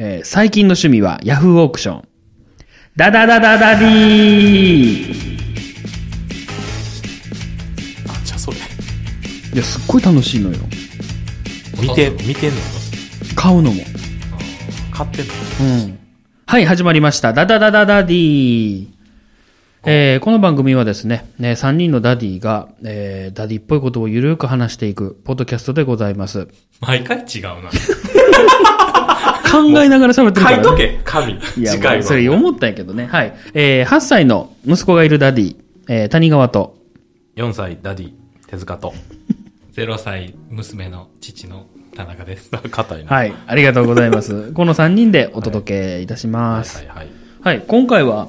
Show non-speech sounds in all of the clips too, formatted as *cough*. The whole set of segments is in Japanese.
えー最近の趣味はヤフーオークション。ダダダダダディーあ、じゃあそれ。いや、すっごい楽しいのよ。見て、見てんの？買うのも。買ってんの？うん。はい、始まりました。ダダダダダディえーこの番組はですね、ね3人のダディが、えーダディっぽいことをゆるく話していく、ポッドキャストでございます。毎回違うな。*laughs* 考えながら喋ってるから、ね。書いとけ、紙。いや、次回は。まあそれ思ったんやけどね。はい。えー8歳の息子がいるダディ、えー谷川と、4歳、ダディ、手塚と。*laughs* 0歳娘の父の田中です。*laughs* 硬いな。はい、ありがとうございます。*laughs* この3人でお届けいたします。はいはい。はい、今回は、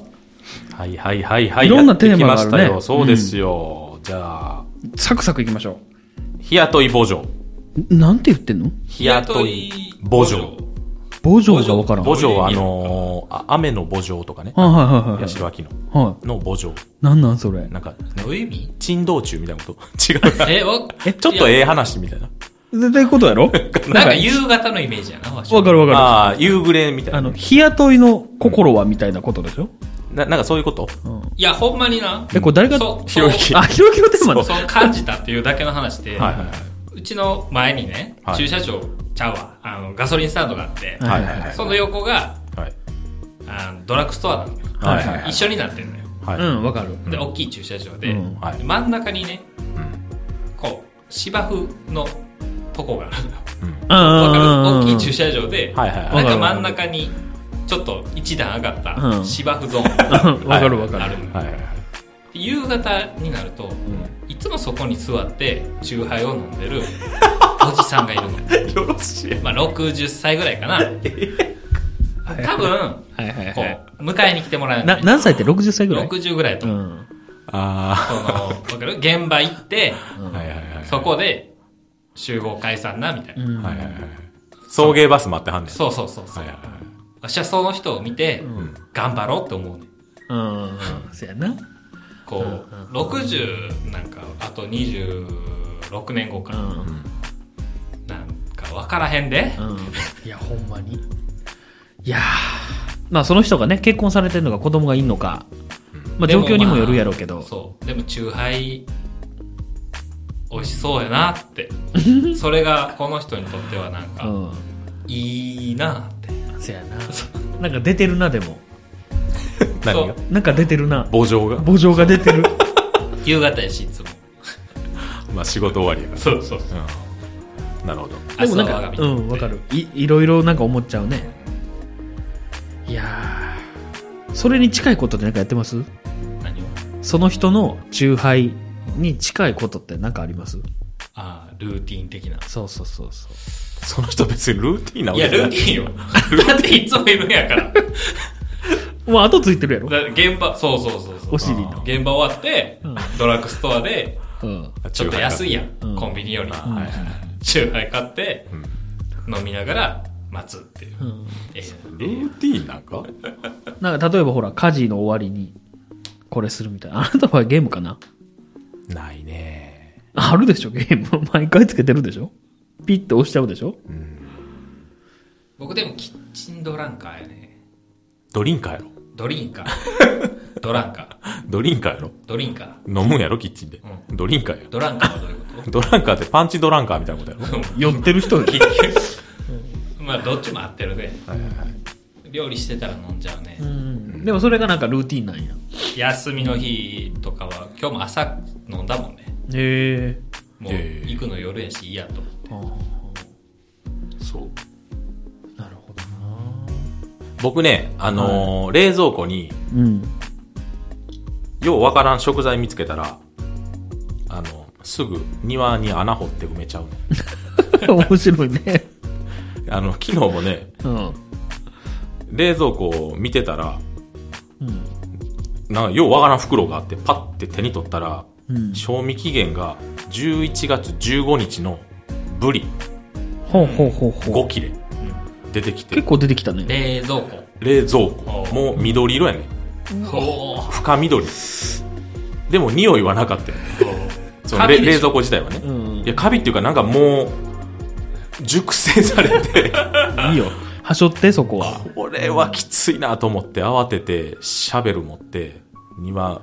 はいはいはいはい。いろんなテーマがあるね。そうですよ。じゃあ、サクサクいきましょ日雇い母女。う。ん？なんて言ってんの？日雇い母女。ボジョがわからん。母女はあのー、あ雨の母女とかね。はいはいはいはい。八代秋の。はい。の母女。なんなんそれ？なんか、どういう意味珍道中みたいなこと？*laughs* 違う。え、わ、えちょっとええ話みたいな。絶対ことやろ？なんか夕方のイメージやな、わかるわかる。ああ、夕暮れみたいな。あの、日雇いの心はみたいなことでしょ？な、なんかそういうこと？いや、ほんまにな。え、これ誰が、ひろゆきあ、ひろきのテーマだ。そう感じたっていうだけの話で、はいはいはうちの前にね、はい駐車場ちゃうわ、あの、ガソリンスタンドがあって、い。はいはいはい。その横が、はい。あのドラッグストアなのよ。はいはいはい一緒になってんのよ。はい。うん、わかる。で、大きい駐車場で、うんはいで真ん中にね、こう、芝生のとこがあるのよ。わかる？大きい駐車場で、はいはいはいなんか真ん中に、ちょっと一段上がったうん芝生ゾーンわかるわかるがあるのよはいはいはい。夕方になると、いつもそこに座って、チューハイを飲んでる *laughs* おじさんがいるの。よろしい。まあ、60歳ぐらいかな。多分、はいはいこはい。う、迎えに来てもらうな、何歳って？60歳ぐらい ?60 ぐらいとう思う。ん。あその、わかる？現場行って、あ。はいはいはい。そこで、集合解散な、みたいな。うんはいはいはい。送迎バス待ってはんねん。そうそうそうそう。はいはいはい。私はその人を見て、頑張ろうって思うね。うん。そやな。こう、60なんか、あと26年後か、うん。なんか分からへんで。うん。いや、ほんまに。いやーまあその人がね、結婚されてるのか子供がいんのか、まあ状況にもよるやろうけど。そう。でも、チューハイ、美味しそうやなって。*laughs* それが、この人にとってはなんか、うん。いいなって。そやな。なんか出てるな、でも。何が？なんか出てるな。母情が？母情が出てる。*laughs* 夕方やし、いつも。*laughs* まあ仕事終わりやから。そうそう。うん。なるほど。でもなんかうん、わかる。い、いろいろなんか思っちゃうね。いやーそれに近いことってなんかやってます？何を？その人の崇拝に近いことってなんかあります？ああ、ルーティン的な。そうそうそうそう。その人別にルーティンなわいや、けじゃないルーティンよ。*laughs* だっていつもいるんやから。もう後ついてるやろ現場、そうそうそうそう。お尻の。現場終わって、ドラッグストアで、うん。ちょっと安いやん。うんコンビニより。はいはいはい。チューハイ買って、飲みながら待つっていう。うんえルーティンなんか？なんか例えばほら、家事の終わりにこれするみたいな。あなたはゲームかな？ないね。あるでしょ、ゲーム。毎回つけてるでしょ？ピッて押しちゃうでしょ？僕でもキッチンドランカーやね。ドリンカーやろ。ドリンカー。*laughs* ドランカー。ドリンカーやろ？ドリンカー。飲むんやろ、キッチンで。ドリンカーや。ドランカーはどういうこドランカーってパンチドランカーみたいなことやろ。酔ってる人と *laughs* まあ、どっちも合ってるね。はいはいはい。料理してたら飲んじゃうね。うん。でもそれがなんかルーティンなんや。休みの日とかは、今日も朝飲んだもんね。へえ。もう行くの夜やし嫌と思って。そう。僕ね、あのー冷蔵庫に、うん。ようわからん食材見つけたら、あの、すぐ庭に穴掘って埋めちゃうの。*laughs* 面白いね。*laughs* あの、昨日もね、うん。冷蔵庫を見てたら、うん。なんかようわからん袋があって、パッて手に取ったら、うん。賞味期限が11月15日のブリほうほうほうほう。5切れ出てきて結、構出てきたね。冷蔵庫。冷蔵庫。もう緑色やね。お深緑。でも匂いはなかったよね。そのカビでしょ？冷冷蔵庫自体はね。うん。いや、カビっていうかなんかもう、熟成されて、*laughs* いいよ。はしょって、そこは。これはきついなと思って慌ててシャベル持って庭、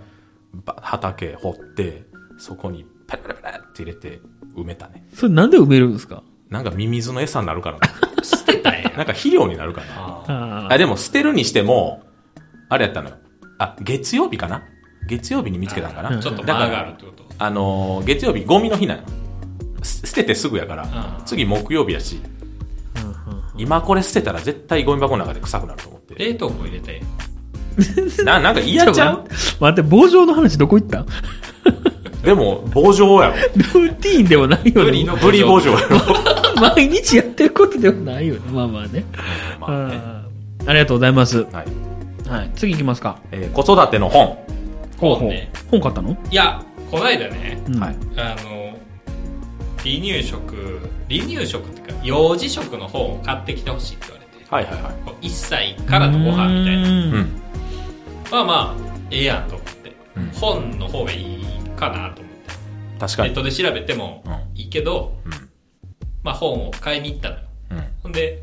ば畑掘って、そこにペラペラペラって入れて埋めたね。それなんで埋めるんですか？なんかミミズの餌になるからな。*laughs* 捨てた。なんか肥料になるからな。あでも捨てるにしても、あれやったのよ。あ、月曜日かな？月曜日に見つけたんかな？ーちょっと間があるってこと？あのー月曜日ゴミの日なの。す捨ててすぐやから、うん次木曜日やし、今これ捨てたら絶対ゴミ箱の中で臭くなると思って。冷凍庫入れて。な、なんか嫌ちゃう？待って、棒状の話どこ行った？ルでも、棒状やろ。ーティーンではないよね。ブリのブリ棒状 *laughs* やろ。毎日やってることではないよね。まあまあね。まあねうんありがとうございます。はい。はい。次行きますか。えー子育ての本。本ね。本買ったの？いや、こないだね、うんはい。あの、離乳食、離乳食っていうか、幼児食の本を買ってきてほしいって言われて。はいはいはい。こう1歳からのご飯みたいな。ううんん。まあまあ、ええやんと思って。うん本の方がいいかなと思って。確かに。ネットで調べてもうんいいけど、うんまあ本を買いに行ったのよ。うん。ほんで、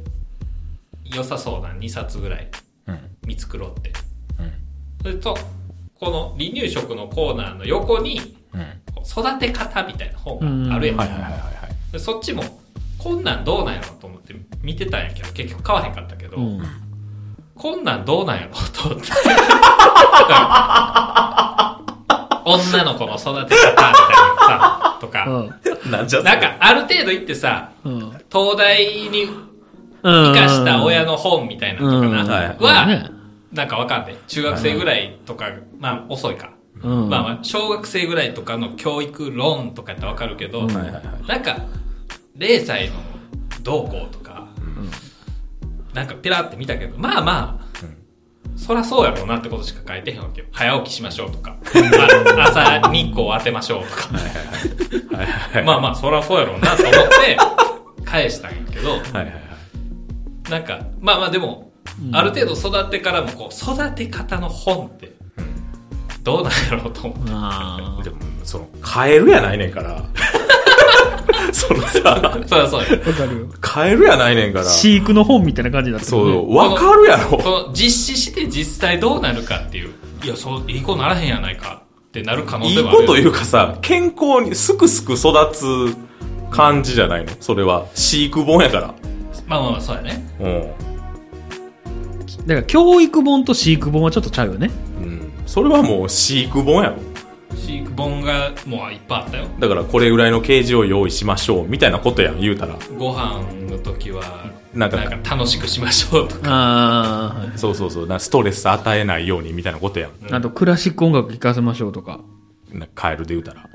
良さそうな2冊ぐらいうん。見繕って。うん。それと、この離乳食のコーナーの横に、育て方みたいな本があるやん。はいはいはいはいはい。でそっちも、こんなんどうなんやろと思って見てたんやけど、結局買わへんかったけど、うんこんなんどうなんやろと思って。*laughs* 女の子の育て方みたいなさ、とか、なんじゃそれなんかある程度行ってさ、うん。東大に生生かした親の本みたいなのとかな、うんはいは、ねなんかわかんない。中学生ぐらいとか、まあ遅いか。うん。まあまあ、小学生ぐらいとかの教育論とかやったらわかるけど。なんか、0歳のどうこうとか、なんかペラって見たけど、まあまあ、そらそうやろうなってことしか書いてへんわけよ。早起きしましょうとか、あ朝日光を当てましょうとか。はいはいはい。まあまあ、そらそうやろうなと思って、返したんやけど、はいはいはい。なんか、まあまあでも、ある程度育ってからもこう、育て方の本って、どうなんやろうと思って。あでも、その、カエルやないねんから。*laughs* そのさ、そらそうや。あ。わかるよ。カエルやないねんから。飼育の本みたいな感じだったよね。そう、わかるやろ。この実施して実際どうなるかっていう、いや、そう、いい子ならへんやないかってなる可能い性はある。いこというかさ、健康にすくすく育つ感じじゃないの？それは。飼育本やから。まあまあまあ、そうやね。うん。だから教育本と飼育本はちょっとちゃうよね。うん。それはもう飼育本やろ。飼育本がもういっぱいあったよ。だからこれぐらいのケージを用意しましょう、みたいなことやん、言うたら。ご飯の時は、ななんんかか楽しくしましょうとか。あそうそうそう。なストレス与えないように、みたいなことやん。あと、クラシック音楽聴かせましょうとか。なカエルで言うたら。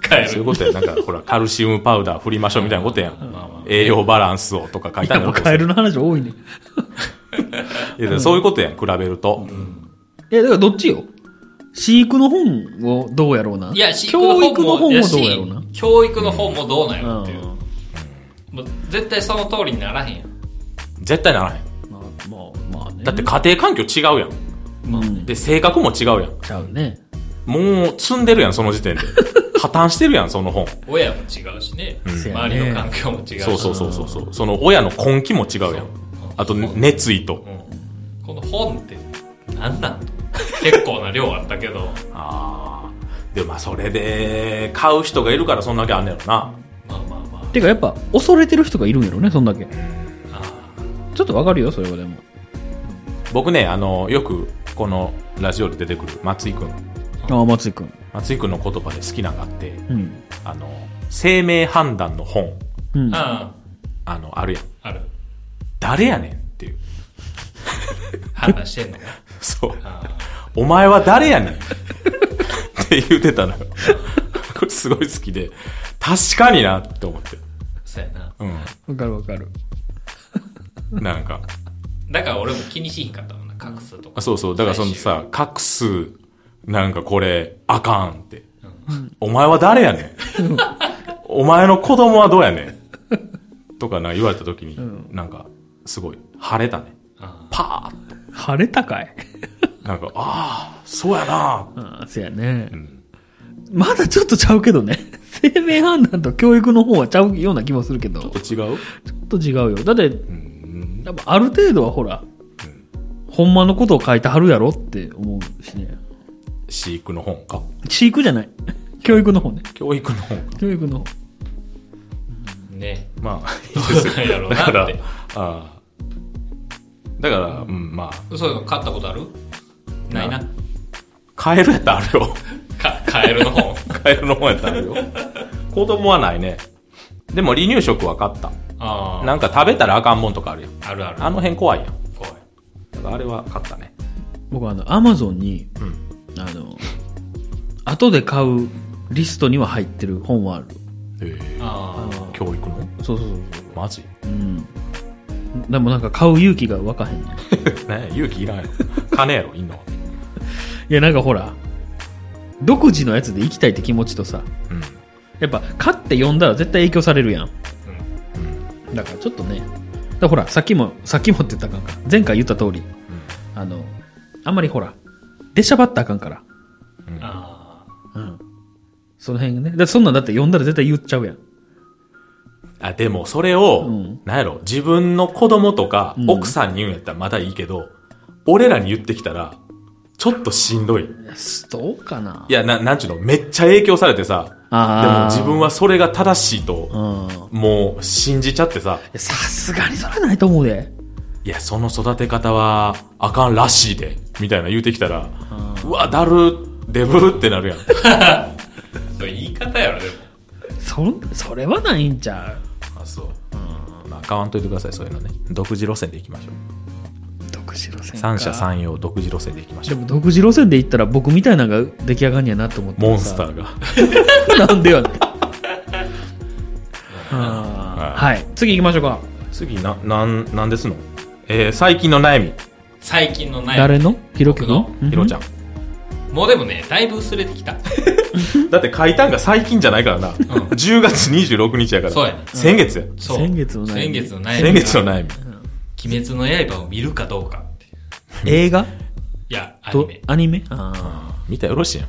*laughs* 帰る。そういうことや。なんか、ほら、カルシウムパウダー振りましょうみたいなことやん。まあまあ栄養バランスをとか書いてあるのもうカエルの話多いね。いやそういうことやん、比べると。え、だからどっちよ？飼育の本をどうやろうな？いや、飼育の教育の本もどうやろうな？教育の本もどうなんやろっていう。うんもう絶対その通りにならへんやん。絶対ならへん。まあ、まあ、まあね。だって家庭環境違うやん。うん、で、性格も違うやん。ちゃうね。もう積んでるやん、その時点で。*laughs* 破綻してるやん、その本。親も違うしね。せや周ねりの環境も違うし。そうそうそうそうそう。その親の根気も違うやん。あと、熱意と。うんこの本って何なんと結構な量あったけど、ああ。でもまあ、それで、買う人がいるからそんだけあんねやろな。まあまあまあ。てかやっぱ、恐れてる人がいるんやろね、そんだけ。あちょっとわかるよ、それはでも。僕ね、あの、よく、このラジオで出てくる松井くん。ああ、松井くん。松井くんの言葉で好きなのがあって、うん。あの、生命判断の本、うん。ああの、あるやん。ある。誰やねんっていう。*laughs* 判断してんのか。そう。あお前は誰やねんって言ってたのよ。これすごい好きで、確かになって思って。そうやな。うわかるわかる。ん。なんか、だから俺も気にしひんかったもんな、隠すとか。あそうそう。だからそのさ、画数、なんかこれ、あかんって。お前は誰やねん。お前の子供はどうやねん。とかな、言われた時に、なんか、すごい、晴れたね。あパーッと。晴れたかい？なんか、ああ、そうやなああ、そやね。んまだちょっとちゃうけどね。*laughs* 生命判断と教育の方はちゃうような気もするけど。ちょちょっと違う？っと違うよ。だって、でもある程度はほら、ほんまのことを書いてはるやろって思うしね。飼育の本か？飼育じゃない。教育の方ね。教育の本か教育の方。ね。まあ、どうなんやろうだから、なって。ああ。だから、うん、まあ、そういうの買ったことある？ないな。カエルやったらあるよ。か、カエルの本。カエルの本やったらあるよ。子供はないね。でも離乳食は買った。ああ。なんか食べたらあかんもんとかあるやん。あるある。あの辺怖いやん。怖い。だからあれは買ったね。僕はあの、アマゾンに、うん。あの、後で買うリストには入ってる本はある。へえ。ああ。教育の？そうそうそうマジ？そう。うん。でもなんか買う勇気がわかへん *laughs* ねん。ね勇気いらんやろ。金やろ、いんの。*laughs* いやなんかほら、独自のやつで行きたいって気持ちとさ、うん。やっぱ買って読んだら絶対影響されるやん。うん。だからちょっとね、だからほら、さっきも、さっきもって言ったらあかんか。前回言った通り、あの、あんまりほら、出しゃばったらあかんから。あうん。その辺ね。だそんなんだって読んだら絶対言っちゃうやん。あ、でも、それを、うんなんやろ、自分の子供とか、うん奥さんに言うんやったらまだいいけど、俺らに言ってきたら、ちょっとしんどい。どうかないや、な、なんちゅうの、めっちゃ影響されてさ、でも自分はそれが正しいと、うん。もう信じちゃってさ、さすがにそれはないと思うで。いや、その育て方はあかんらしいで、みたいな言うてきたら、うわ、だる、デブってなるやん。あ。*laughs* *laughs* それ言い方やろ、でも。そん、それはないんちゃう？まあ、買わんといてください、そういうのね。独自路線で行きましょう。う独自路線三者三様独自路線で行きましょう。でも独自路線で言ったら僕みたいなのが出来上がんやなと思ってモンスター。ーが。*laughs* なんでやねん。*laughs* あーはい。次行きましょうか。次、な、なん、なんですの？えー、最近の悩み。最近の悩み。誰の？ひろき僕の？のひろちゃん。もうでもね、だいぶ薄れてきた。*laughs* だって書いたんが最近じゃないからな。10月26日やから。そうやね先月や。そう。先月の悩み先月の悩み。先月の悩み。鬼滅の刃を見るかどうかって。映画？いや、アニとメ。アニメ？あ見たらよろしいやん。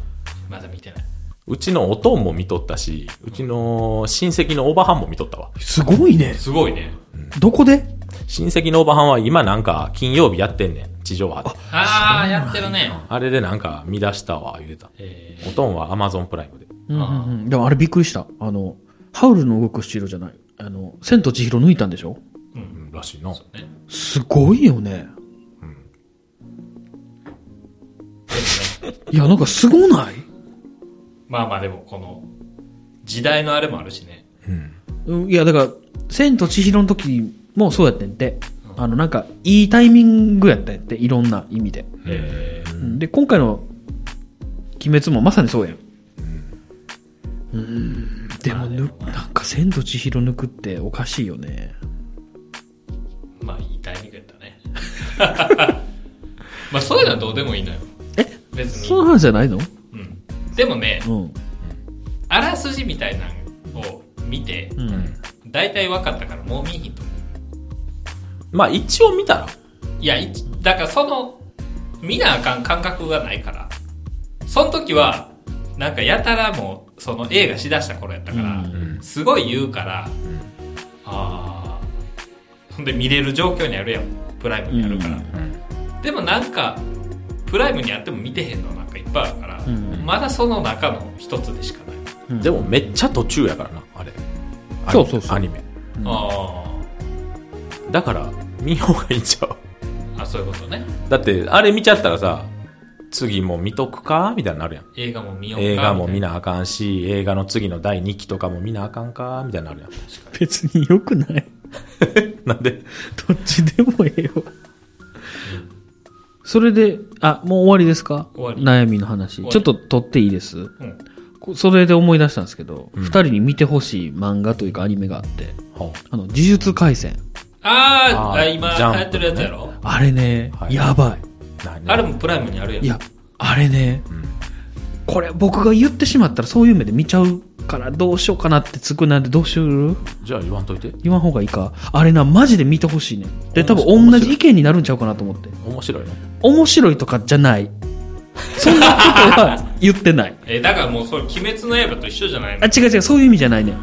まだ見てない。うちのおとんも見とったし、うちの親戚のおばはんも見とったわ。ーすごいね。すごいね。どこで？親戚のおばはんは今なんか金曜日やってんねん。地上波で。ああ、やってるね。あれでなんか見出したわ、言うてた。えおとんはアマゾンプライムで。うんうんうん。でもあれびっくりした。あの、ハウルの動く城じゃない。あの、千と千尋抜いたんでしょ？うん、らしいな。ーねすごいよね。いや、なんかすごない？まあまあでも、この、時代のあれもあるしね。うんいや、だから、千と千尋の時もそうやってんて。あの、なんか、いいタイミングやったんやって、いろんな意味で。で、今回の、鬼滅もまさにそうやん。うん。でも、ぬ、なんか、千と千尋抜くっておかしいよね。まあ、いいタイミングやったね。*laughs* まあ、そういうのはどうでもいいのよ。え？別に。その話じゃないの？うん。でもね、うん。あらすじみたいなのを見て、うん。大体分かったからもう見えひんと思う。まあ一応見たら。いや、いだからその、見なあかん感覚がないから。その時は、なんかやたらもう、その映画しだした頃やったから、んすごい言うから、ああ、ほんで見れる状況にあるやん。プライムにあるから。でもなんか、プライムにあっても見てへんのなんかいっぱいあるから、うんまだその中の一つでしかない。でもめっちゃ途中やからな、あれ。そうそうそうアニメ。あだから、見ようがいいんちゃう？あ、あ、そういうことね。だって、あれ見ちゃったらさ、次もう見とくか？みたいになるやん。映画も見ようか？映画も見な。なあかんし、映画の次の第2期とかも見なあかんか？みたいになるやん。別に良くない *laughs* なんで、どっちでもええよ。それで、あ、もう終わりですか？悩みの話。ちょっと取っていいです？うん。こそれで思い出したんですけど、二、人に見てほしい漫画というかアニメがあって、はあの、呪術廻戦。あーあ今流行ってるやつやろ、あれね、はいやばあ、なあれもプライムにあるやん。い。いや、あれね、んこれ僕が言ってしまったらそういう目で見ちゃうからどうしようかなってつくなんでどうしようじゃあ言わんといて。言わん方がいいか。あれな、マジで見てほしいね。で、多分同じ意見になるんちゃうかなと思って。面白いの面白いとかじゃない。そんなことは言ってない。*laughs* え、だからもうそれ、鬼滅の刃と一緒じゃないの？あ、違う違う、そういう意味じゃないね。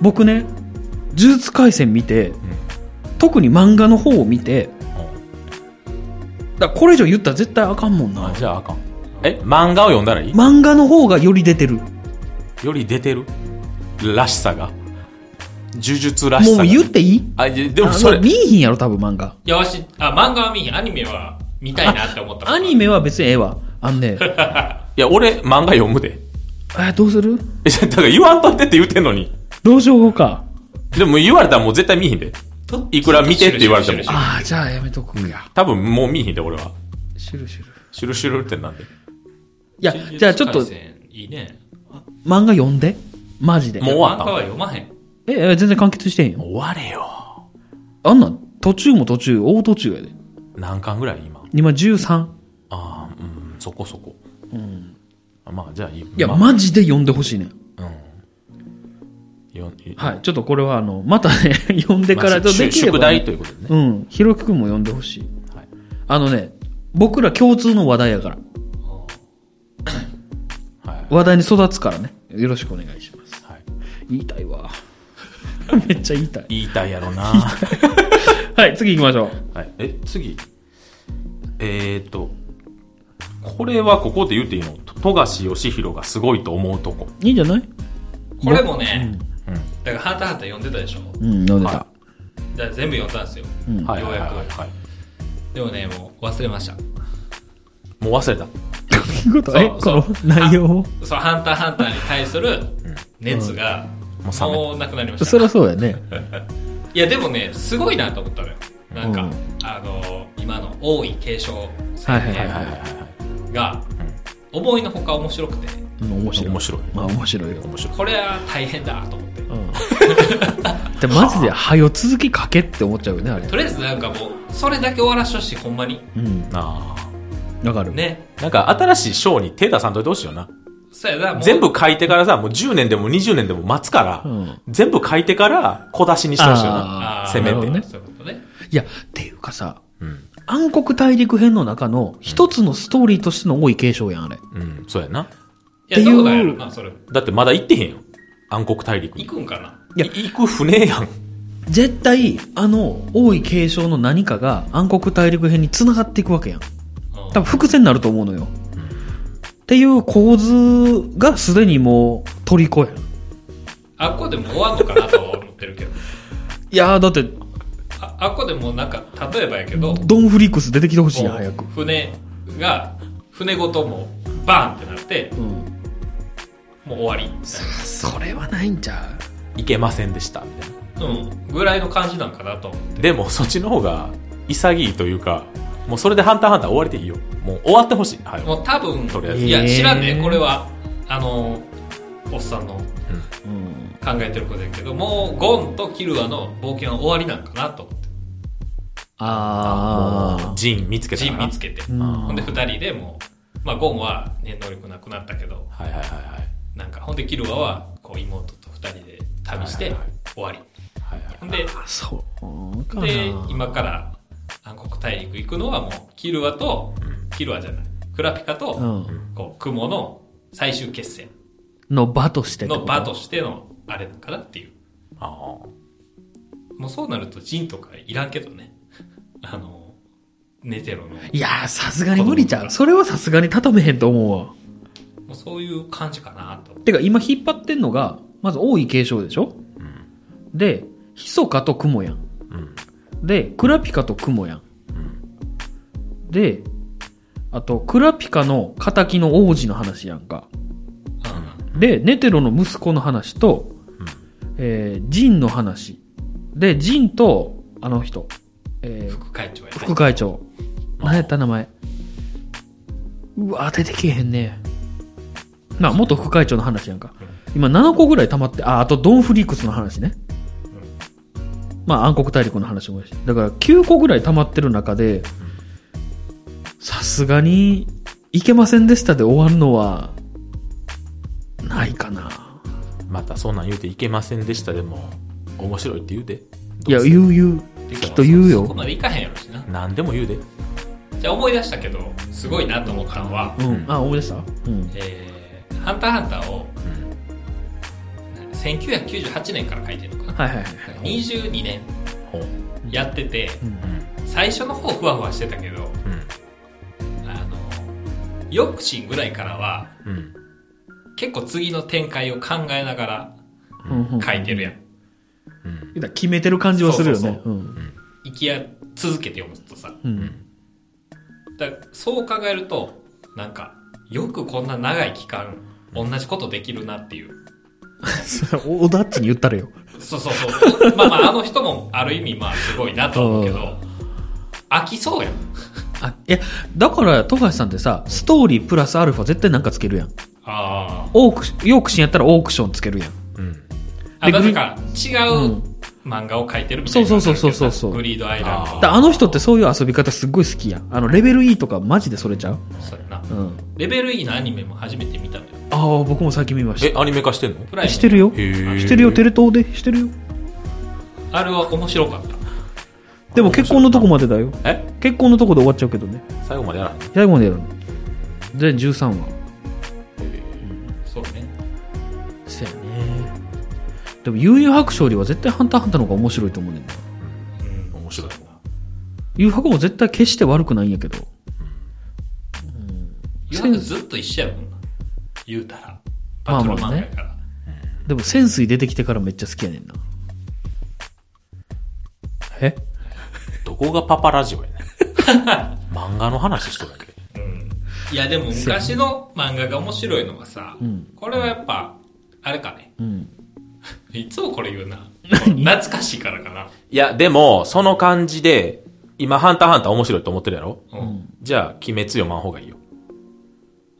僕ね、呪術廻戦見て、特に漫画の方を見て、だこれ以上言ったら絶対あかんもんなあ。じゃああかん。え、漫画を読んだらいい？漫画の方がより出てる。より出てる？らしさが？呪術らしさが？もう言っていい？あ、でもそれあ見、えひんやろ、多分漫画。いや、わし、あ、漫画は見ひん。アニメは見たいなって思った。アニメは別にええわ。あんね。*laughs* いや、俺、漫画読むで。え、どうする？え、だから言わんとってって言ってんのに。どうしようか。でも言われたらもう絶対見ひんで。といくら見てって言われてもああ、じゃあやめとくや。多分もう見ひんで、俺は。シュルシュル。シュルシュルってなんで？いや、じゃあちょっといいね。漫画読んで。マジで。もう終わった漫画は読まへん。え、え全然完結してへんよ。終われよ。あんなん、途中も途中、大途中やで。何巻ぐらい今？今13。ああ、うん、そこそこ。うん。まあ、じゃあいい。いいや、まあマジで読んでほしいねん。よいはい。ちょっとこれはあの、またね、*laughs* 読んでからまできれば、宿題ね。ということでね。うん。ひろきくんも読んでほしい。はい。あのね、僕ら共通の話題やから。はい。話題に育つからね。よろしくお願いします。はい。言いたいわ。*laughs* めっちゃ言いたい。言いたいやろな *laughs* はい、次行きましょう。はい。え、次。えーと、これはここで言っていいの？富樫義弘がすごいと思うとこ。いいんじゃない？これもね、うん。だから、ハンターハンター読んでたでしょ？うん、読んでた。はだから全部読んだんですよ。うん。はいはいはいようやくはい。でもね、もう忘れました。もう忘れた。いうこと？そうえ、この内容を？そう、ハンターハンターに対する熱が、もう冷めもうなくなりました。そりゃそうやね。*laughs* いや、でもね、すごいなと思ったのよ。なんか、うんあの、今の王位継承はいはいはいはいはいはいはい。が、思いのほか面白くて、うん、面白い。面白い。まあ面白いよ。面白い。これは大変だと思って。うん。*laughs* で、マジで、はよ続きかけって思っちゃうよね、あれ。とりあえずなんかもう、それだけ終わらしてほしい、ほんまに。うん。あわかる。ね。あ。なんか新しい章に手出さんといてほしいよな。そうやな、全部書いてからさ、もう10年でも20年でも待つから、うん全部書いてから小出しにしてほしいよな。せめてねそういうことね。いや、っていうかさ、うん。暗黒大陸編の中の一つのストーリーとしての多い継承やん、あれ。うん、そうやな。いや、どうなんやろな、それ。だってまだ行ってへんよ。暗黒大陸に。行くんかな？いやい行く船やん。絶対、あの、多い継承の何かが暗黒大陸編に繋がっていくわけやん。うん多分伏線になると思うのよ。っていう構図がすでにもう、虜やん。あっこでも終わんのかなとは思ってるけど。いやー、だって、ああっこでもなんか、例えばやけど、ドンフリックス出てきてほしいやん、早く。船が、船ごともう、バーンってなって、うん。もう終わり。それはないんちゃ行けませんでした、みたいな。うん。ぐらいの感じなんかなと思って。でも、そっちの方が潔いというか、もうそれでハンターハンター終わりでいいよ。もう終わってほしい。はい。もう多分とりあえずいや、知らんね。これは、あの、おっさんのう。うん。考えてることやけど、もう、ゴンとキルアの冒険は終わりなんかなと思って。あー。ジン見つけたジかなン見つけて。うんほんで、二人でもう、まあ、ゴンは念能力なくなったけど、はいはいはいはい。なんか、ほんで、キルアは、こう、妹と二人で旅して終わり。はいはいほんで、そう。で、今から暗黒大陸行くのはもう、キルアと、キルアじゃない、クラピカと、うん。こう、雲の最終決戦の場としての場としての、あれなんかなっていう。ああ。もうそうなるとジンとかいらんけどね。*laughs* あの、ネテロの。いやー、さすがに無理ちゃう。それはさすがに畳めへんと思うわ。もうそういう感じかなと。てか、今引っ張ってんのが、まず王位継承でしょ？で、ヒソカとクモやん。うん。で、クラピカとクモやん。で、あと、クラピカの仇の王子の話やんか。で、ネテロの息子の話と、えー、ジンの話。で、ジンと、あの人、えー、副会長やね。副会長。何やった名前。うわ、出てけえへんね。な、元副会長の話やんか。今7個ぐらい溜まって、あ、あとドンフリックスの話ね。まあ暗黒大陸の話もやし。だから9個ぐらい溜まってる中で、さすがに、いけませんでしたで終わるのは、ないかな。またそんなん言うていけませんでしたでも、面白いって言うで。いや、う言う言う。きっと言うよ。そこまでいかへんやろしな。何でも言うで。じゃあ思い出したけど、すごいなと思ったのは、うん。あ、思い出した？うん。えー、ハンターハンターを、1998年から書いてるのかな。はいはいはいはい。22年。やってて、最初の方ふわふわしてたけど、あの、ヨクシンぐらいからは。結構次の展開を考えながら書いてるやん。うん。決めてる感じはするよね。生きや、続けて読むとさ。うん。だそう考えると、なんか、よくこんな長い期間、同じことできるなっていう。*laughs* それおだっちに言ったらよ。そうそうそう。まあまあ、あの人もある意味まあすごいなと思うけど、飽きそうやん。あ、いや、だから、富樫さんってさ、ストーリープラスアルファ絶対なんかつけるやん。あオークシヨークシンやったらオークションつけるやん。うん。あ。あ、だから違ううん漫画を描いてるみたいな。そうそうそうそうそうグリードアイランド。だあの人ってそういう遊び方すっごい好きやん。あの、レベル E とかマジでそれちゃう？そうやな。うん。レベル E のアニメも初めて見たのよ。ああ、僕も最近見ましえ、アニメ化してんの？プライムた。してるよ。してるよ、テレ東で。してるよ。あれは面白かった。でも結婚のとこまでだよ。え結婚のとこで終わっちゃうけどね。最後までやらへんの最後までやるの。全13話。でも、悠々白書よりは絶対ハンターハンターの方が面白いと思うねんな。うん。面白いな。悠々白も絶対決して悪くないんやけど。言わんとずっと一緒やもんな。言うたら。バトル漫画やから。でも、潜水出てきてからめっちゃ好きやねんな。え？どこがパパラジオやねん。*laughs* 漫画の話しとるだけ。うん。いやでも昔の漫画が面白いのはさ、んこれはやっぱ、あれかね。うん。いつもこれ言うな。懐かしいからかな。いや、でも、その感じで、今、ハンターハンター面白いと思ってるやろ？うん。じゃあ、鬼滅読まん方がいいよ。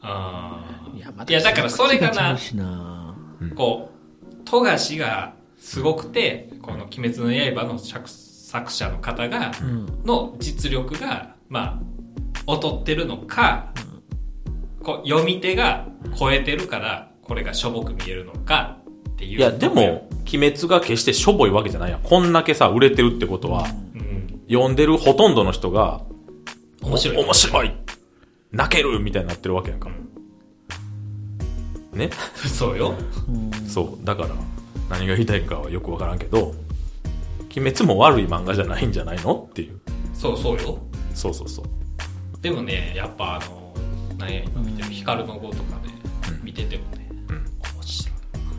あいや、いやだからそれがな違うしなあ。こう、富樫がすごくて、この鬼滅の刃の作作者の方が、の実力が、まあ、劣ってるのか、こう、読み手が超えてるから、これがしょぼく見えるのかっていう。いや、でも、鬼滅が決してしょぼいわけじゃないやん。こんだけさ、売れてるってことは、うん、読んでるほとんどの人が、面白い。面白い泣けるみたいになってるわけやんか。ね？そうよ。そう。だから、何が言いたいかはよくわからんけど、鬼滅も悪い漫画じゃないんじゃないの？っていう。そうそうよ。そうそうそう。でもね、やっぱあの、なんや今見てる、光の碁とかね、見てても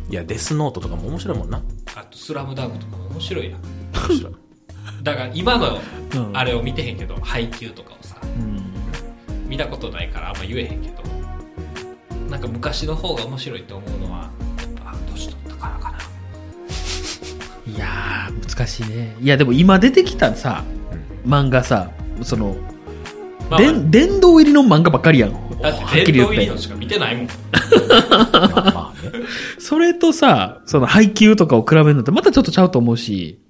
い。いや、デスノートとかも面白いもんな。あと、スラムダンクとかも面白いやん。面白い。だから今のうんあれを見てへんけど、配給とかをさ、うん。見たことないからあんま言えへんけど、なんか昔の方が面白いと思うのは、やっぱ年取ったからかな。いやー、難しいね。いや、でも今出てきたさ、漫画さ、その、まあでん殿堂入りの漫画ばっかりやん。だはって殿堂入りのしか見てないもん。*laughs* まあ。それとさ、その配給とかを比べるのってまたちょっとちゃうと思うし、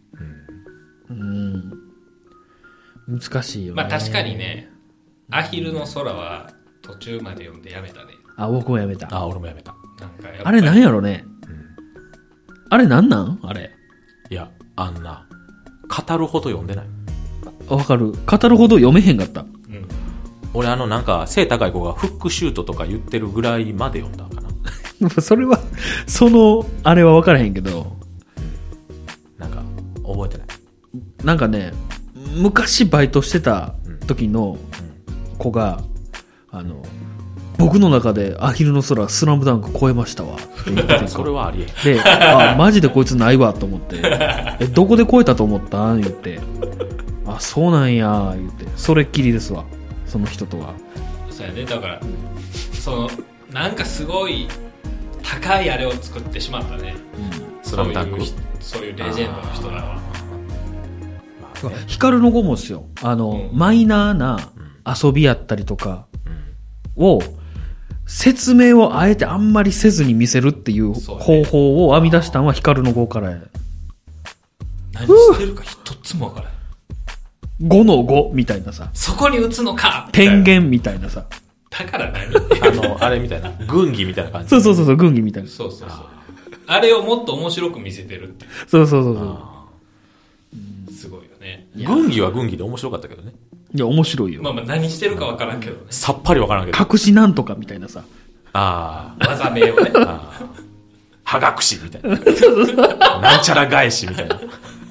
うん。難しいよね。まあ確かに。ね、アヒルの空は途中まで読んでやめたね。あ、僕もやめた。あ、俺もやめた。なんかあれなんやろね？あれなんなん？あれ。いや、あんな、語るほど読んでない。わかる。語るほど読めへんかった。うん。俺あのなんか背高い子がフックシュートとか言ってるぐらいまで読んだかな。*laughs* それは、その、あれは分からへんけど、なんか、覚えてない。なんかね、昔バイトしてた時の子が、あの、僕の中でアヒルの空スラムダンク超えましたわ。って言っててそれはありえん。で、あ、マジでこいつないわと思って、え、どこで超えたと思った？ん言って、あ、そうなんや、言って、それっきりですわ。その人とは。そうやね。だから、その、なんかすごい高いあれを作ってしまったね。スラムダンクそういう人そういうレジェンドの人らは。ヒカルの語もですよ。あの、うんマイナーな遊びやったりとかを、説明をあえてあんまりせずに見せるっていう方法を編み出したのはヒカルの語からや。何してるか一つもわからん。5の5みたいなさ。そこに打つのか天元みたいなさ。だから何？あの、あれみたいな、軍技みたいな感じ。そうそうそうそう、軍技みたいな。そうそうそう。あれをもっと面白く見せてるっていそうそうそうそう。う。すごいよね。軍技は軍技で面白かったけどね。いや、面白いよ。まあまあ何してるかわからんけどね。さっぱりわからんけど。隠しなんとかみたいなさ。あ技名をね。あ、ああ。はがくしみたいな。*laughs* なんちゃら返しみたいな。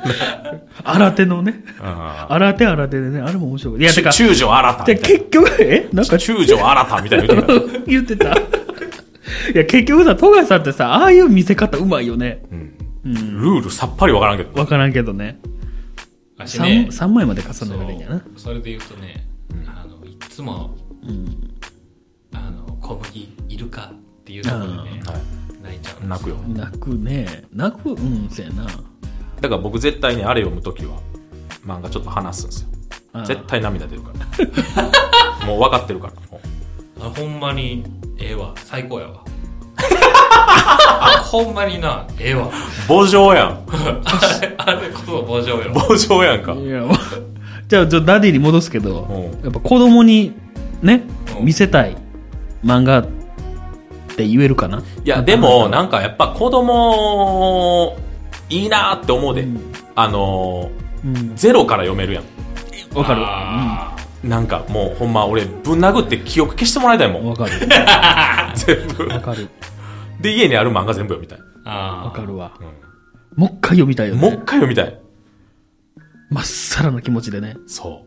*laughs* 新手のね。あ新手新手でね、あれも面白い。いや、てか、中条新たでみたい結局、え？なんかな。中条新たみたいな言ってた。*laughs* 言ってた。いや、結局さ、富樫さんってさ、ああいう見せ方うまいよね。ルールさっぱりわからんけど。わからんけどね。私ね3、三枚まで重ねられるんやな。それで言うとね、あの、いつも、あの、小麦いるかっていうところでね、はい泣いちゃう泣くよ。泣くね。泣く、うん、そうやな。だから僕絶対にあれ読むときは、漫画ちょっと話すんですよ。ああ絶対涙出るから。*laughs* もう分かってるから。もうあほんまに、ええわ。最高やわ。あほんまにな、ええわ。墓場やん。あれ、あれこそ墓場よ。墓場やんか。いや、じゃあ、ダディに戻すけどう、やっぱ子供にね、うん見せたい漫画って言えるかな？いや、でも、なんかやっぱ子供、いいなって思うで。あのうん。ー、ゼロから読めるやん。わかる。あなんかもうほんま俺ぶん殴って記憶消してもらいたいも。うんんわかる。*laughs* 全部。わかる。で、家にある漫画全部読みたい。わかるわ。もう一回読みたいよもう一ね。回読みたい。まっさらな気持ちでね。そ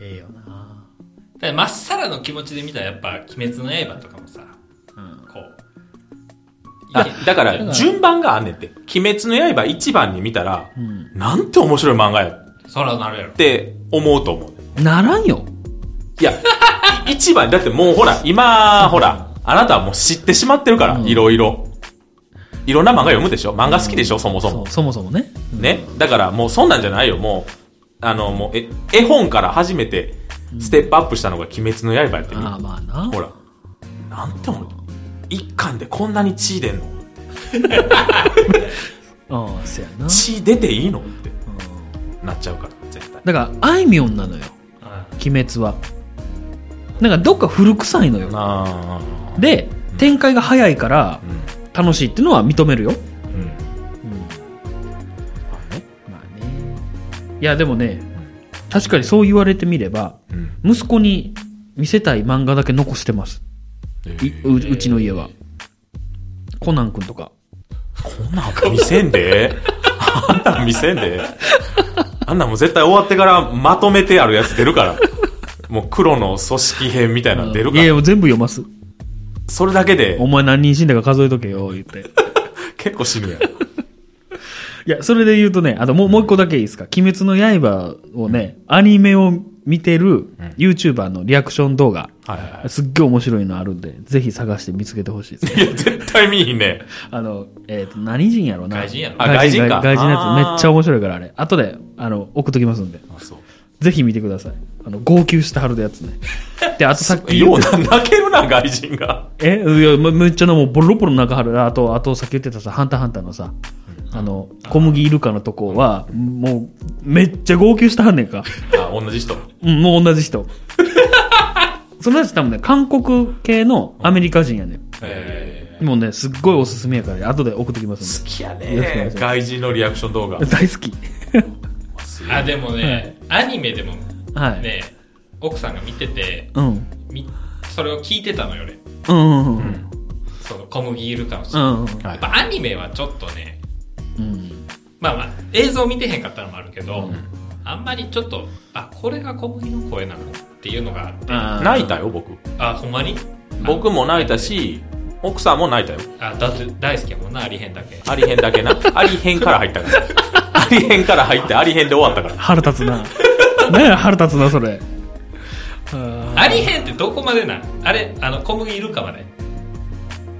ええよなまっさらの気持ちで見たらやっぱ、鬼滅の刃とかもさ、こう。う。あ、だから順番があんねんって。鬼滅の刃一番に見たら、なんて面白い漫画やっそらなるやろ。て思うと思う。ならんよ。いや、い *laughs* 一番、だってもうほら、今、ほら、あなたはもう知ってしまってるから、いろいろ。いろんな漫画読むでしょ漫画好きでしょそもそもそう。そもそもね。ね。だからもうそんなんじゃないよ。もう、あの、もう、え、絵本から初めてステップアップしたのが鬼滅の刃やってる。ああ、まあな。ほら。なんて思う一巻でこんなに血出んの？*laughs* ああ、せやな。血出ていいの？ってなっちゃうから、絶対。だから、あいみょんなのよ。あ鬼滅は。なんかどっか古臭いのよ。あで、展開が早いからうん。楽しいっていうのは認めるよ。うん。まあね。まあね。いや、でもね、確かにそう言われてみれば、うん。息子に見せたい漫画だけ残してます。いううちの家は。コナン君とか。こんなん見せんで。あんなん見せんで。あんなんもう絶対終わってからまとめてあるやつ出るから。もう黒の組織編みたいなの出るから。いやいや、もう全部読ます。それだけでお前何人死んだか数えとけよ、言って。*laughs* 結構死ぬやん。いや、それで言うとね、あともう、もう一個だけいいですか？鬼滅の刃をね、アニメを見てる YouTuber のリアクション動画、はいはいはすっげえ面白いのあるんで、ぜひ探して見つけてほしいですい。いや、絶対見いひんね。*laughs* あの、えっ、と、何人やろうな。外人やろ？あ外人か外人のやつ。めっちゃ面白いから、あれ。後で、あの、送っときますんで。あ、そう。ぜひ見てください。あの、号泣してはるやつね。*laughs* で、あとさっきよう言ってな、泣けるな、外人が。え？いや、めめっちゃなもうボロボロ中はる。あと、あとさっき言ってたさ、ハンターハンターのさ、あの、小麦イルカのとこは、もう、めっちゃ号泣してはんねんか。あ、同じ人。*laughs* うん、もう同じ人。*laughs* そのやつ多分ね、韓国系のアメリカ人やねん。えもうね、すっごいおすすめやから、後で送ってきますん好きやよろしくお願いしま。すね外人のリアクション動画で。。大好き。あ、でもね、アニメでもはい。ね、奥さんが見てて、うん。みそれを聞いてたのよ、俺。うんうんうん。その小麦いるかもしれない。うんうん。はいやっぱアニメはちょっとね、うん。まあまあ、映像見てへんかったのもあるけど、あんまりちょっと、あ、これが小麦の声なのっていうのがあって、泣いたよ、僕。ほんまに？僕も泣いたし、奥さんも泣いたよ。あ、だって大好きやもんな、ありへんだけ。ありへんだけな。ありへんから入ったから。*laughs* ありへんから入って、ありへんで終わったから。腹立つな。*laughs* 何や腹立つな、それ。あありへんってどこまでなん？あれ、あの、小麦いるかまで。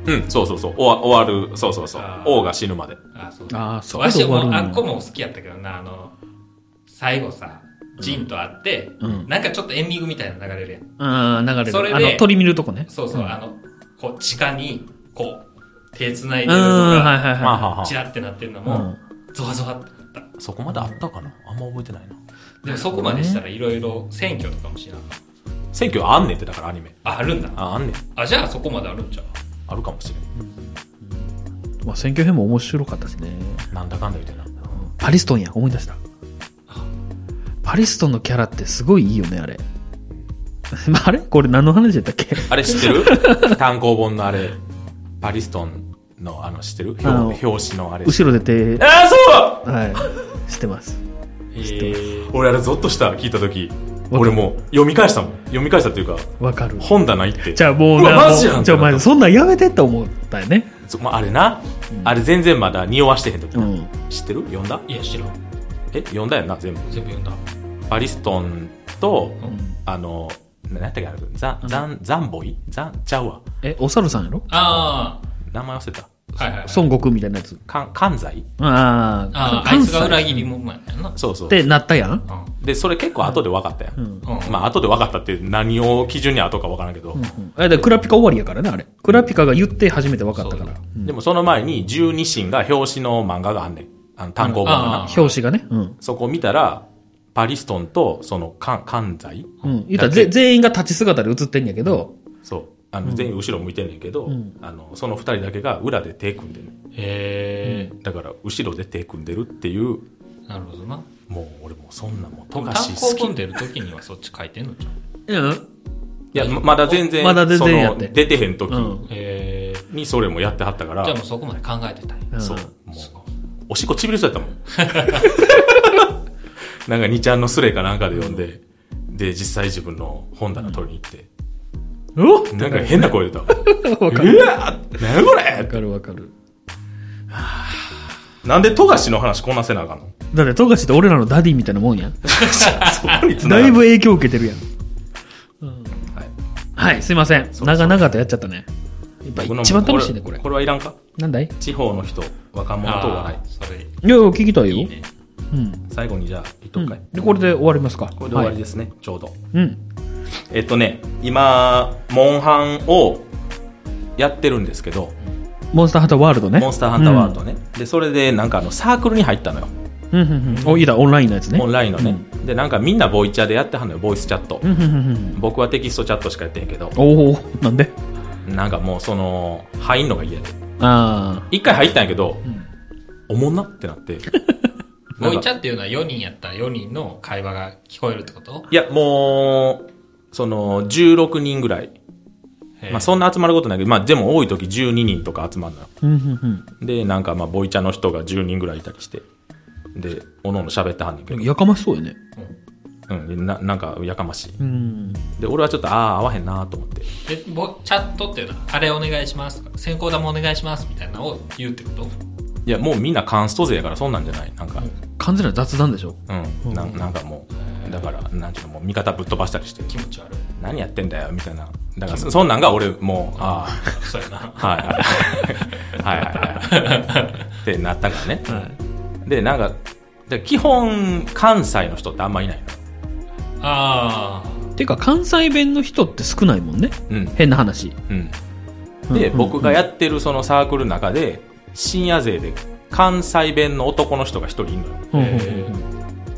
うん、そうそうそう。終わ終わる、そうそうそう王が死ぬまで。あ、そう。あー、そうわしもあっこも好きやったけどな、あの、最後さ、ジンと会って、うんなんかちょっとエンディングみたいなの流れるやん。あー流れる。それであの、鳥見るとこね。そうそう、あの、こう、地下に、こう、手繋いでうん、るのはいが、はいはい。まあはあはチラってなってるのうもん、ゾワゾワってなった。そこまであったかな？あんま覚えてないな。でもそこまでしたらいろいろ選挙とかもしなあかん選挙あんねんって、だからアニメ。あ、あるんだ。あ、あんねん。あ、じゃあそこまであるんちゃう？あるかもしれん。まあ、選挙編も面白かったしね。なん。だかん。だ言うてな。パリストンや、思い出した。パリストンのキャラってすごいいいよね、あれ。あれこれ何の話だったっけあれ知ってる単行本のあれ、パリストンのあの知ってる表表紙のあれ。後ろで手、ああ、そうはい。知ってます。えー、俺あれゾッとした、聞いた時。俺もう読み返したもん。読み返したっていうか、わかる。本棚行って。じゃあもううマジやんじゃあお前そんなんやめてって思ったよね。そまあ、あれな、あれ全然まだ匂わしてへん時、うん。知ってる？読んだ？いや、知らん。え読んだよな、全部。全部読んだ。パリストンと、うんあの、何やったっけあれ？ザン、ザン、ザンボイ？ザン、ちゃうわ。え、お猿さんやろ？あ名前忘れた。あ、はいはい、はい。孫悟空みたいなやつ。かん、関西？ああ、ああ、あ関いつが裏西切り者なんやな。そうそう。ってなったやん。うん。で、それ結構後で分かったやん。うん。うん。まあ後で分かったって何を基準に後か分からんけど、え、で、クラピカ終わりやからね、あれ。クラピカが言って初めて分かったから。でもその前に十二神が表紙の漫画があんねん。あの単行本がなああ。表紙がね。うん。そこ見たら、パリストンとその関関西？うん。言ったら全員が立ち姿で映ってんやけど、そう。あの、全員後ろ向いてんねんけど、んあの、その二人だけが裏で手組んでる。へだから、後ろで手組んでるっていう、え、なるほどな。もう俺もうそんなもう、富単樫好き。行本出るときにはそっち書いてんのじゃん。うん。いや、ままだ全然、まだ全然やってその出てへん時。にそれもやってはったから、じゃあもうそこまで考えてたんや。うんそう。もう、おしっこちびれそうやったもん。*laughs* なんか、2ちゃんのスレかなんかで読んで、で、実際自分の本棚取りに行って、おなんか変な声出た。*laughs* わうかる。わ何やこわれかるわかる。*sighs* なんで富樫の話こんなせなあかんの？だって、富樫って俺らのダディみたいなもんやん。*laughs* そこに繋がるだいぶ影響受けてるやん。はいはい、すいません。そう長々とやっちゃったね。やっぱ僕の一番楽しいね、これ。これはいらんか？なんだい？地方の人、若者と笑あーそれ、いや、聞きたいよ。いいね。うん。い。最後にじゃあ、言っとくかい。で、これで終わりますか。これで終わりはいですね、ちょうど。うん。えっとね、今、モンハンをやってるんですけど、モンスターハンターワールドね。モンスターハンターワールドね。で、それでなんかあの、サークルに入ったのよ。うん。うん、うん、うん。お、いいだ、オンラインのやつね。オンラインのね。で、なんかみんなボイチャでやってはんのよ、ボイスチャットう。ん、うん、うんうん。僕はテキストチャットしかやってへんけど、おおなんで？なんかもうその、入んのが嫌で。あ一回入ったんやけど、んおもんなってなって。*laughs* ボイチャっていうのは4人やったら4人の会話が聞こえるってこと？いや、もう、その、16人ぐらい。まあそんな集まることないけど、まあでも多い時12人とか集まるのよ。で、なんかまあ、ボイチャの人が10人ぐらいいたりして。で、おのおの喋ってはんねんけどうん。。やかましそうやね。うん、ななんかやかましい。うん。で、俺はちょっと、ああ、合わへんなと思って。でボチャットっていうのは、あれお願いしますとか、先行玉お願いしますみたいなのを言うってこと？いや、もうみんなカンスト勢やからそんなんじゃない。なんか、完全な雑談でしょ。うん、なんなんかもう、だから、なんていうの、もう味方ぶっ飛ばしたりして、気持ち悪い。何やってんだよ、みたいな。だから、そそんなんが俺、もう、あそうやな。あ、はい、はい、はい、はい、はい。ってなったからね。で、なんか、で基本、関西の人ってあんまいないあてか、関西弁の人って少ないもんね。の。うん。変な話。うん。で、うん僕がやってるそのサークルの中で、深夜勢で関西弁の男の人が一人いるのよ。うんへ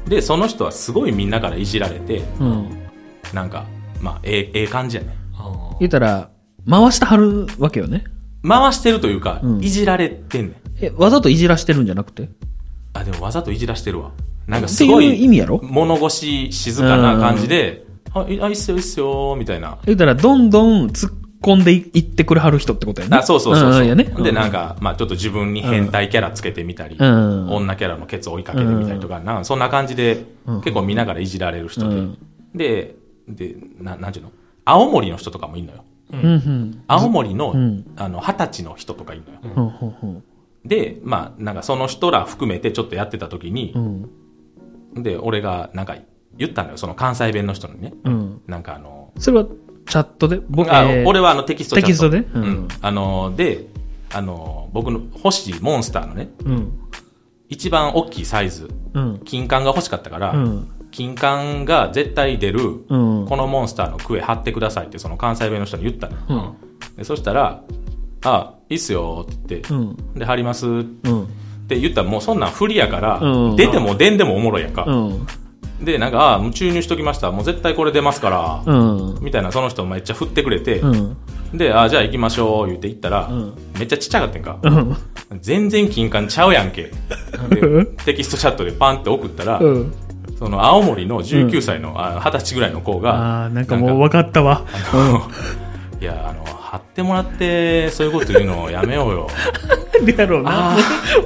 で、その人はすごいみんなからいじられて、うんうん。なんか、まあ、ええ、ええ感じやね。言ったら、回してはるわけよね。回してるというか、うんいじられてんねん。え、わざといじらしてるんじゃなくて？あ、でもわざといじらしてるわ。なんかすごい、意味やろ？物腰静かな感じで、あ、いあいいっすよ、いいっすよ、みたいな。言ったら、どんどん突っ込んでいってくれはる人ってことやね。あ、そうそうそうそう。んやね。で、なんか、まあちょっと自分に変態キャラつけてみたり、うん女キャラのケツ追いかけてみたりとか、なんかそんな感じで、うん結構見ながらいじられる人で。うんで、で、な、なんていうの？青森の人とかもいんのよ。うん、うん。青森の、うんあの、二十歳の人とかいんのよ。で、まあなんかその人ら含めてちょっとやってた時にう。う、ん。で、俺がなんか言ったのよ、その関西弁の人にね。うん。なんかあの、それは、チャットで？僕、あえー俺はあのテキストチャットテキストで？ううんん。あの、で、あの、僕の欲しいモンスターのね、うん。一番大きいサイズ、うん。金管が欲しかったから、うん。金管が絶対出る、うん。このモンスターのクエ貼ってくださいってその関西弁の人に言ったのよ。うん。でそしたら、あ、いいっすよって言って、うん。で、貼りますっうん。て言ったらもうそんなん不利やから、うん出ても出んでもおもろいやんか。うん。で、なんか、あもう注入しときました。もう絶対これ出ますから、うん。みたいなその人めっちゃ振ってくれて、うん。で、あじゃあ行きましょう、言って行ったら、うんめっちゃちっちゃかったんか。うん。全然金管ちゃうやんけ。でテキストチャットでパンって送ったら、うん。その青森の19歳の、あ20歳ぐらいの子が、ああ、なんかもう分かったわ。いや、あの、貼ってもらって、そういうこと言うのやめようよ。るやろうな。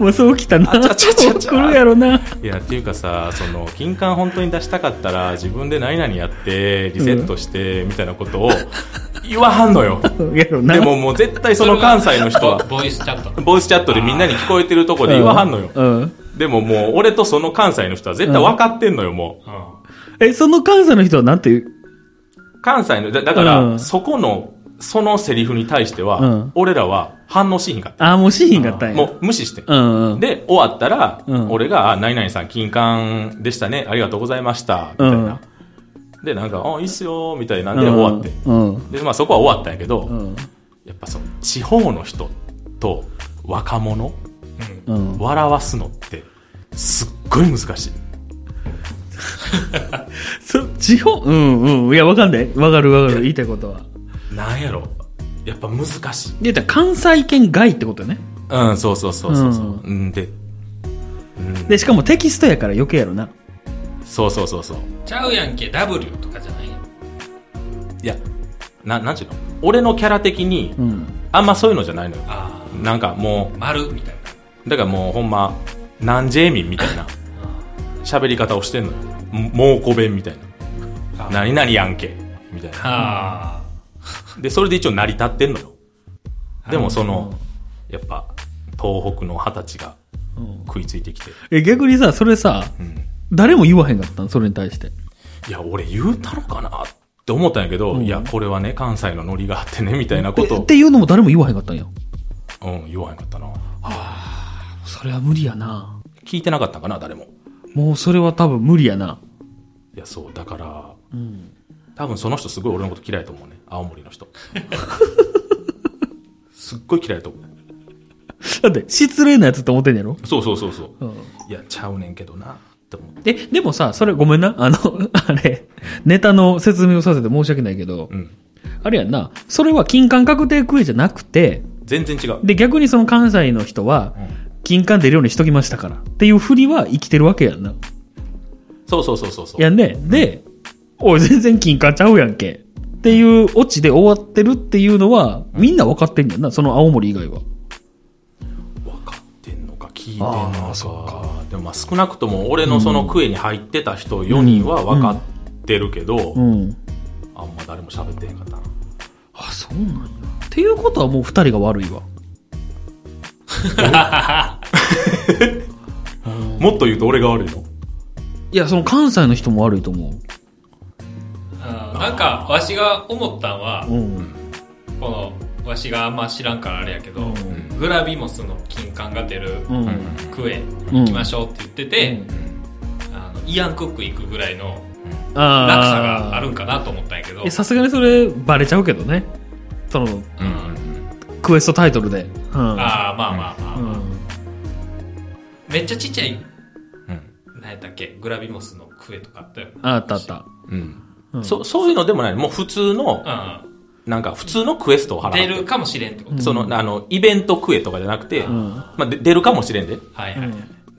もうそうきたな。あちゃちゃちゃちゃ来るやろな。いや、っていうかさ、その、金管本当に出したかったら、自分で何々やって、リセットして、みたいなことを言わはんのよ。*laughs* やろな。でももう絶対その関西の人は、ボイスチャット。ボイスチャットでみんなに聞こえてるとこで言わはんのよ。うん。でももう、俺とその関西の人は絶対分かってんのよ、もう。うん。え、その関西の人はなんて言う？関西の、だだから、うんそこの、そのセリフに対しては、うん俺らは反応しひんかっああ、もうシーンがあったた。んや。もう無視してん。うんうん。で、終わったら、うん俺が、あ、何々さん、金管でしたね、ありがとうございました、みたいな。で、なんか、あ、いいっすよ、みたいなんで終わって。うん。で、まあそこは終わったんやけど、うん。やっぱその、地方の人と若者、うん。笑わすのって、すっごい難しい。*laughs* そ、地方？うんうん。いや、わかんない。わかるわかる。言いたいことは。なんやろ。やっぱ難しい。言ったら関西圏外ってことね。うん、そうそうそうそうそう。ううん、で、うん、で、しかもテキストやから余計やろな。そうそうそうそう。ちゃうやんけ、W とかじゃないよ。いや、な、なんちゅうの？俺のキャラ的に、うん。あんまそういうのじゃないのよ。あなんかもあ、丸みたいな。う、だからもうほんま、なんジェイミンみたいな喋り方をしてんのよ。もうこ弁みたいな。あ何々やんけ。みたいな。あで、それで一応成り立ってんのよ。でもその、やっぱ、東北の二十歳が食いついてきて。え、逆にさ、それさ、うん。誰も言わへんかったん？それに対して。いや、俺言うたのかなって思ったんやけど、うんいや、これはね、関西のノリがあってね、みたいなことえっていうのも誰も言わへんかったんや？うん、言わへんかったな。それは無理やな。聞いてなかったんかな、誰も。もうそれは多分無理やな。いや、そう、だから、うん。多分その人すごい俺のこと嫌いと思うね。青森の人。すっごい嫌いと思う。だって、失礼なやつって思ってんやろ？そうそうそうそう。うん。いや、ちゃうねんけどな、って思って。え、でもさ、それごめんな？あの、*laughs* あれ、ネタの説明をさせて申し訳ないけど、うん。あれやんな。それは金管確定クエじゃなくて、全然違う。で、逆にその関西の人は、うん金管出るようにしときましたから。っていう振りは生きてるわけやんな。そうそうそうそうそう。やんね。で、おい、全然金管ちゃうやんけ。っていうオチで終わってるっていうのは、みんな分かってんやんな。その青森以外は。分かってんのか聞いてんのかそでもまあ少なくとも俺のそのクエに入ってた人4人は分かってるけど、うん。あんま誰も喋ってへんかったなあ、そうなんや。っていうことはもう二人が悪いわ。*laughs* もっと言うと俺が悪いの？いや、その関西の人も悪いと思あーなんか、わしが思ったんはう。、うん。この、わしがあんま知らんからあれやけど、うんグラビモスの金管が出るうん。クエ行きましょうって言ってて、あのイアンクック行くぐらいのあ落差があるんかなと思ったんやけどえ、さすがにそれバレちゃうけどね。その、クエストタイトルで。うん。ああまあまあまあ、うん。めっちゃちっちゃいうん何やったっけグラビモスのクエとかあったよああったあった。うんうん。そそういうのでもない。もう普通のうんなんか普通のクエストを払って。出るかもしれんってこと、そのあのイベントクエとかじゃなくて、ん。まあ、で出るかもしれんで。はいはい。はい、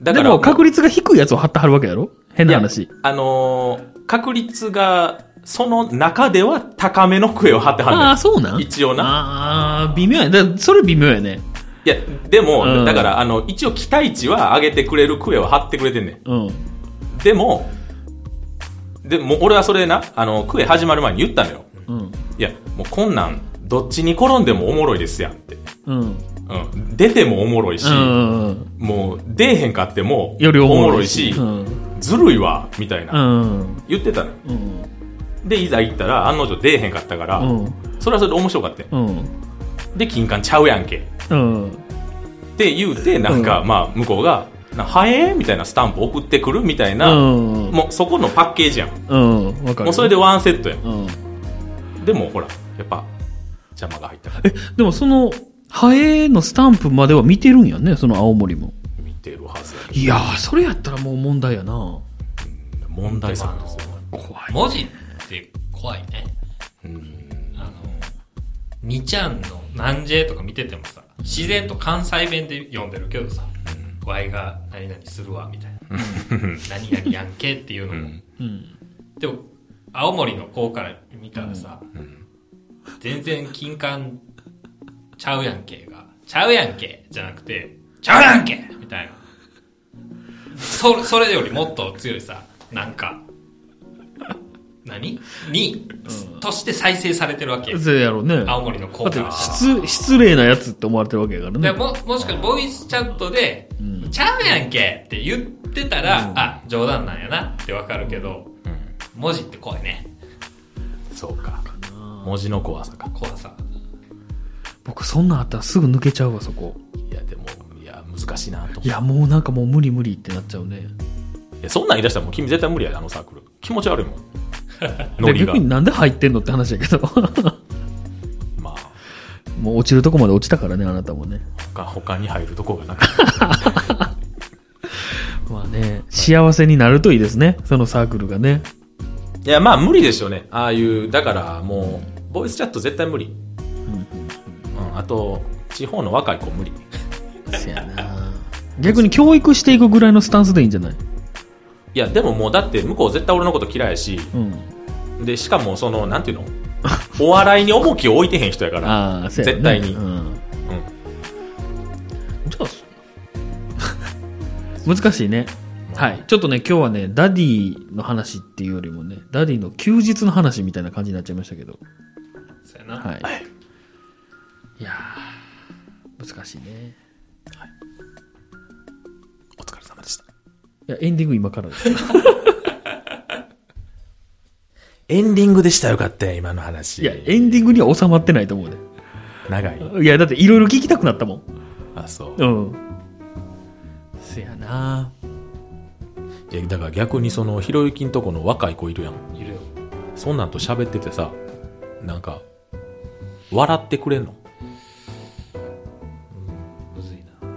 だからでも確率が低いやつを貼ってはるわけやろ？変な話。あのー確率がその中では高めのクエを貼ってはんねん。ああ、そうなん？一応な。ああ、微妙やね。だそれ微妙やね。いや、でも、うん。だから、あの、一応期待値は上げてくれるクエを貼ってくれてんねうん。ん。でも、でも、俺はそれな、あの、クエ始まる前に言ったのよ。うん。いや、もうこんなん、どっちに転んでもおもろいですやんって。うん。うん。出てもおもろいし、うん。もう、出えへんかっても、よりおもろいいし、うん。ずるいわ、みたいな、うん。言ってたのよ。うん。で、いざ行ったら、案の定出えへんかったから、うん。それはそれで面白かったよ。うん。で、金管ちゃうやんけ。うん。って言うて、なんか、まあ、向こうが、なはえーみたいなスタンプ送ってくるみたいな、うん。もうそこのパッケージやん。うん。わかる。もうそれでワンセットやん。うん。でもほら、やっぱ、邪魔が入ったから。え、でもその、ハエのスタンプまでは見てるんやね、その青森も。見てるはずいやー、それやったらもう問題やな。ど、問題作ですよ。怖い。文字って怖いねうん。あの2ちゃんの何 J とか見ててもさ自然と関西弁で読んでるけどさ「ワイが何々するわ」みたいな「*laughs* 何々やんけ」っていうのも、うん。うん。でも青森の子から見たらさ、うん。全然金管ちゃうやんけがちゃうやんけじゃなくて、ちゃうやんけみたいな。そ、それよりもっと強いさ、なんか、何？に、として再生されてるわけよ。そうやろうね。青森のコだってーナーは。失、失礼なやつって思われてるわけやからね。でも、もしかしてボイスチャットで、ちゃうやんけって言ってたら、あ、冗談なんやなってわかるけど、文字って怖いね。そうか。文字の怖さか。怖さ。僕そんなんあったらすぐ抜けちゃうわ、そこ。いや、でも、いや、難しいなといや、もうなんかもう無理無理ってなっちゃうね。いやそんなん言い出したらもう君絶対無理やで、あのサークル。気持ち悪いもん。ノリがで逆。になんで入ってんのって話やけど。まあ、もう落ちるとこまで落ちたからね、あなたもね。他、他に入るとこがなかった。*laughs* まあね、幸せになるといいですね、そのサークルがね。いや、まあ無理ですよね。ああいう、だからもう、ボイスチャット絶対無理。うん、あと、地方の若い子無理。せやな逆に教育していくぐらいのスタンスでいいんじゃない？いや、でももうだって向こう絶対俺のこと嫌いやし、うん。で、しかもその、なんていうの？お笑いに重きを置いてへん人やから。絶対にうん。うん。じゃあ、*laughs* 難しいね。はい。ちょっとね、今日はね、ダディの話っていうよりもね、ダディの休日の話みたいな感じになっちゃいましたけど。そうやな。はい。いやー、難しいね。おや、エンディング今からです。*laughs* エンディングでしたよかったよ、今の話。いや、エンディングには収まってないと思うね。長い。いや、だっていろいろ聞きたくなったもん。あ、そう。うん。せやないや、だから逆にその、ひろゆきんとこの若い子いるやん。いるよ。そんなんと喋っててさ、なんか、笑ってくれんの？むずいな。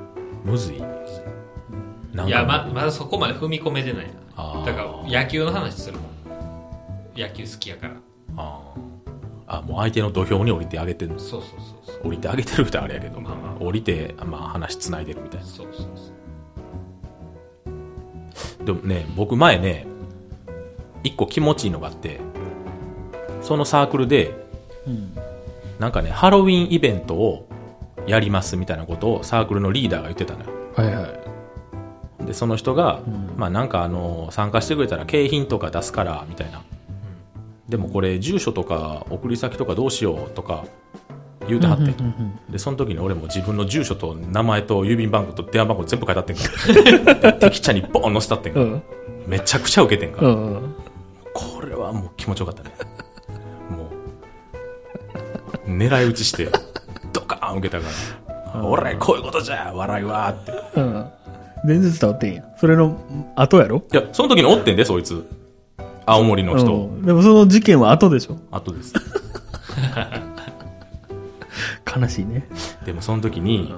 むずいいや、ま、まだそこまで踏み込めてないな。だから、野球の話するもん。野球好きやから。あーあ、もう相手の土俵に降りてあげてんの。そうそうそうそう。降りてあげてる人あれやけど、まあまあ降りて、まあ話つないでるみたいな。そうそうそう。でもね、僕前ね、一個気持ちいいのがあって、そのサークルで、うん。なんかね、ハロウィンイベントをやりますみたいなことをサークルのリーダーが言ってたのよ。はいはい。で、その人が、んまあなんかあの、参加してくれたら景品とか出すから、みたいな。でもこれ、住所とか送り先とかどうしようとか言うてはってん。で、その時に俺も自分の住所と名前と郵便番号と電話番号全部書いてあってんから。*laughs* 適茶にボーン載せたってんから。うん。めちゃくちゃ受けてんから。うん。これはもう気持ちよかったね。もう、狙い撃ちして、ドカーン受けたから、俺、こういうことじゃ、笑いはって。うん。全然伝わってんや。それの後やろ？いや、その時におってんで、そいつ。青森の人。うんでもその事件は後でしょ後です。*laughs* 悲しいね。でもその時に、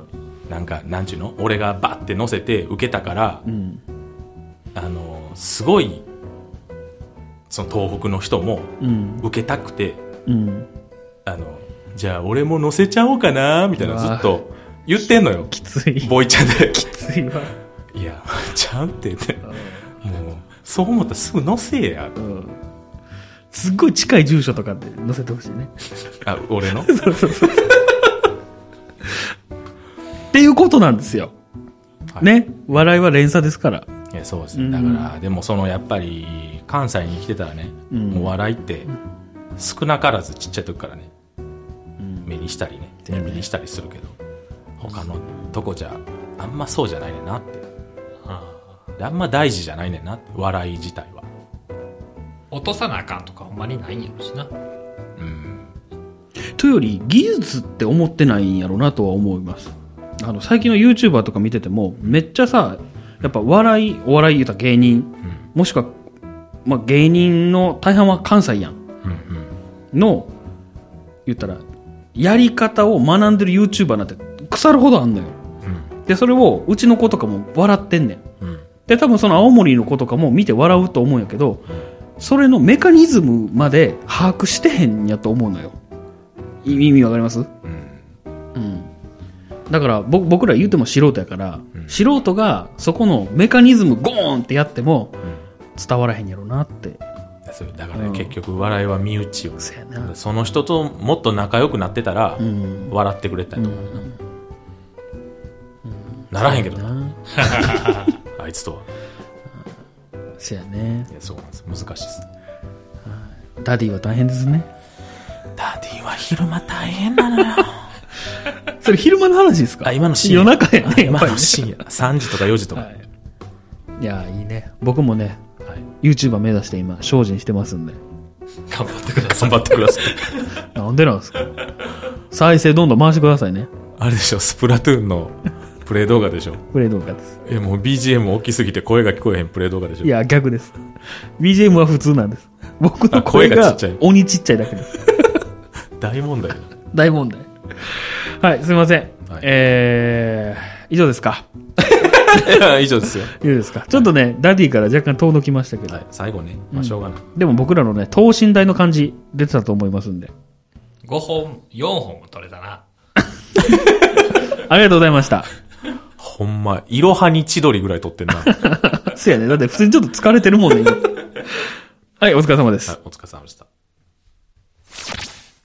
なんか、なんちゅうの？俺がバッて乗せて受けたから、うん。あの、すごい、その東北の人もうん。受けたくて、うん。あの、じゃあ俺も乗せちゃおうかな、みたいなうわずっと言ってんのよ。きつい。ボイちゃんで。きついわ。いや、*laughs* ちゃんって言って、もう、そう思ったらすぐ乗せや。うん。すっごい近い住所とかで載せてほしいね。*laughs* あ、俺の？*laughs* っていうことなんですよ。はいね？笑いは連鎖ですから。いや、そうですね。だから、でもその、やっぱり、関西に来てたらね、うんもう笑いって、少なからずちっちゃい時からね、目にしたりね、耳にしたりするけど、他のとこじゃ、あんまそうじゃないねんなって。であんま大事じゃないねんな笑い自体は。落とさなあかんとかほんまにないんやろしな。うん。というより、技術って思ってないんやろなとは思います。あの、最近の YouTuber とか見てても、めっちゃさ、やっぱ笑い、お笑い言うたら芸人、もしくは、まあ芸人の大半は関西やん。うんうん。の、言ったら、やり方を学んでる YouTuber なんて腐るほどあんのよ。で、それを、うちの子とかも笑ってんねん。うん。うん。で、多分その青森の子とかも見て笑うと思うんやけど、それのメカニズムまで把握してへんやと思うのよ。い意味わかります？うん。うん。だから、ぼ僕ら言うても素人やから、素人がそこのメカニズムゴーンってやっても、伝わらへんやろなって。だからね、うん結局笑いは身内を。その人ともっと仲良くなってたら、うん。笑ってくれたりとか、ならへんけどな。*laughs* な。あいつとは。せやね。いや、そうなんです。難しいです。ダディは大変ですね。ダディは昼間大変なのよ。*laughs* それ昼間の話ですか？あ、今の深夜。夜中やね、*laughs* 今。の深夜。3時とか4時とか。はい。いや、いいね。僕もね、YouTuber 目指して今、精進してますんで。頑張ってください。頑張ってください。*laughs* なんでなんですか？再生どんどん回してくださいね。あれでしょ、スプラトゥーンのプレイ動画でしょ？プレイ動画です。え、もう BGM 大きすぎて声が聞こえへんプレイ動画でしょ？いや、逆です。BGM は普通なんです。僕のあ声声ががちっちゃい鬼ちっちゃいだけです。*laughs* 大問題だ。大問題。はい、すいません。はいえー、以上ですか？*laughs* 以上ですよ。以上ですか？ちょっとね、ダディから若干遠のきましたけど。はい、最後ね。まあ、しょうがない。でも僕らのね、等身大の感じ出てたと思いますんで。5本、4本も取れたな。*laughs* ありがとうございました。ほんま、いろはに千鳥ぐらい撮ってんな。*laughs* そうやね。だって普通にちょっと疲れてるもんね、*laughs* はい、お疲れ様です。はい、お疲れ様でした。